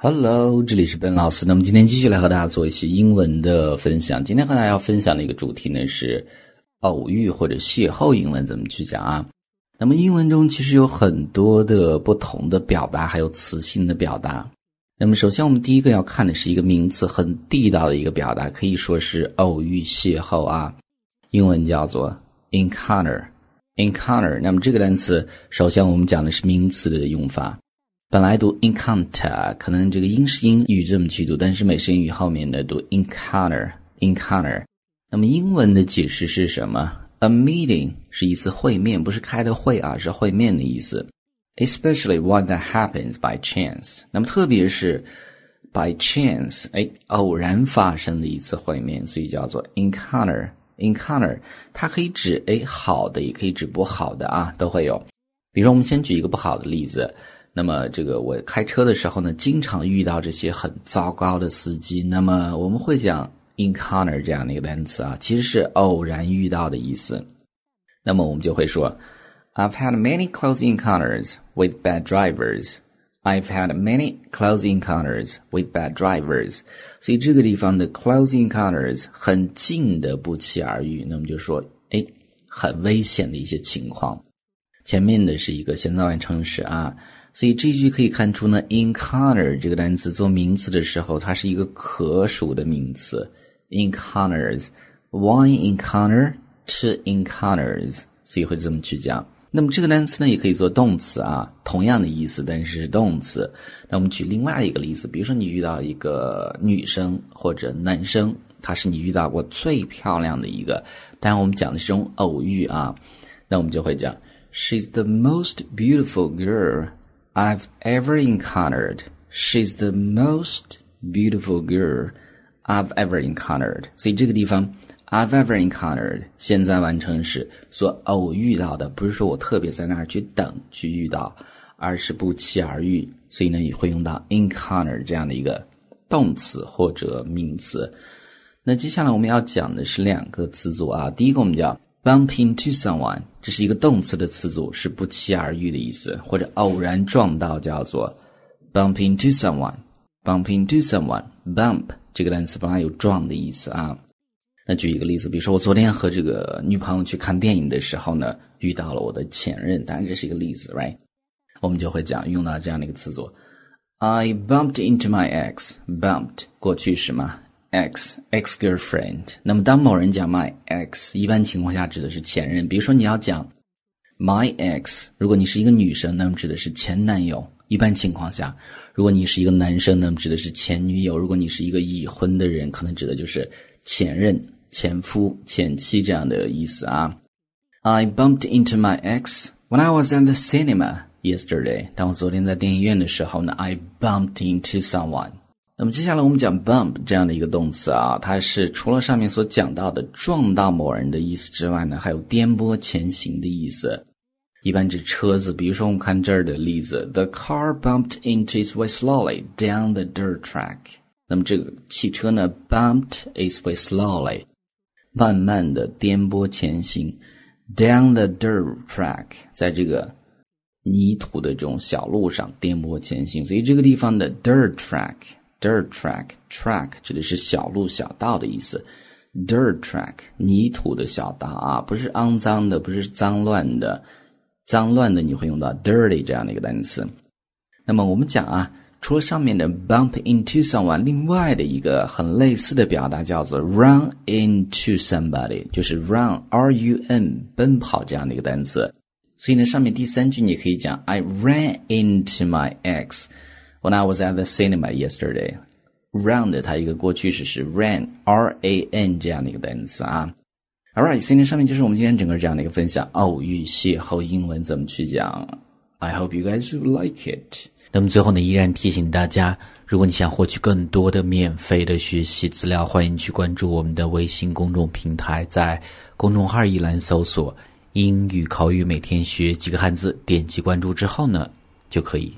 Hello，这里是本老师。那么今天继续来和大家做一些英文的分享。今天和大家要分享的一个主题呢是偶遇或者邂逅英文怎么去讲啊？那么英文中其实有很多的不同的表达，还有词性的表达。那么首先我们第一个要看的是一个名词，很地道的一个表达，可以说是偶遇邂逅啊。英文叫做 encounter，encounter。那么这个单词，首先我们讲的是名词的用法。本来读 encounter，可能这个英式英语这么去读，但是美式英语后面的读 encounter，encounter。那么英文的解释是什么？A meeting 是一次会面，不是开的会啊，是会面的意思。Especially one that happens by chance。那么特别是 by chance，哎，偶然发生的一次会面，所以叫做 encounter，encounter。它可以指哎好的，也可以指不好的啊，都会有。比如说，我们先举一个不好的例子。那么这个我开车的时候呢，经常遇到这些很糟糕的司机。那么我们会讲 encounter 这样的一个单词啊，其实是偶然遇到的意思。那么我们就会说，I've had many close encounters with bad drivers. I've had many close encounters with bad drivers. 所以这个地方的 close encounters 很近的不期而遇，那么就说，哎，很危险的一些情况。前面的是一个现在完成时啊。所以这句可以看出呢，encounter 这个单词做名词的时候，它是一个可数的名词。encounters，one encounter，two encounters，所以会这么去讲。那么这个单词呢，也可以做动词啊，同样的意思，但是是动词。那我们举另外一个例子，比如说你遇到一个女生或者男生，他是你遇到过最漂亮的一个，当然我们讲的是这种偶遇啊，那我们就会讲，She's the most beautiful girl。I've ever encountered. She's the most beautiful girl I've ever encountered. 所以这个地方 I've ever encountered 现在完成时所偶遇到的，不是说我特别在那儿去等去遇到，而是不期而遇。所以呢，也会用到 encounter 这样的一个动词或者名词。那接下来我们要讲的是两个词组啊，第一个我们叫 Bumping to someone，这是一个动词的词组，是不期而遇的意思，或者偶然撞到，叫做 bumping to someone。Bumping to someone，bump 这个单词本来有撞的意思啊。那举一个例子，比如说我昨天和这个女朋友去看电影的时候呢，遇到了我的前任，当然这是一个例子，right？我们就会讲用到这样的一个词组，I bumped into my ex，bumped 过去时嘛。Ex ex girlfriend，那么当某人讲 my ex，一般情况下指的是前任。比如说你要讲 my ex，如果你是一个女生，那么指的是前男友。一般情况下，如果你是一个男生，那么指的是前女友。如果你是一个已婚的人，可能指的就是前任、前夫、前妻这样的意思啊。I bumped into my ex when I was at the cinema yesterday。当我昨天在电影院的时候呢，I bumped into someone。那么接下来我们讲 bump 这样的一个动词啊，它是除了上面所讲到的撞到某人的意思之外呢，还有颠簸前行的意思，一般指车子。比如说我们看这儿的例子，The car bumped into its way slowly down the dirt track。那么这个汽车呢，bumped its way slowly，慢慢的颠簸前行，down the dirt track，在这个泥土的这种小路上颠簸前行。所以这个地方的 dirt track。Dirt track track 指的是小路、小道的意思。Dirt track 泥土的小道啊，不是肮脏的，不是脏乱的。脏乱的你会用到 dirty 这样的一个单词。那么我们讲啊，除了上面的 bump into someone，另外的一个很类似的表达叫做 run into somebody，就是 run r u n 奔跑这样的一个单词。所以呢，上面第三句你可以讲 I ran into my ex。When I was at the cinema yesterday, round 它一个过去式是 ran r a n 这样的一个单词啊。All right，今天上面就是我们今天整个这样的一个分享，偶遇邂逅英文怎么去讲。I hope you guys like it。那么最后呢，依然提醒大家，如果你想获取更多的免费的学习资料，欢迎去关注我们的微信公众平台，在公众号一栏搜索“英语口语每天学几个汉字”，点击关注之后呢，就可以。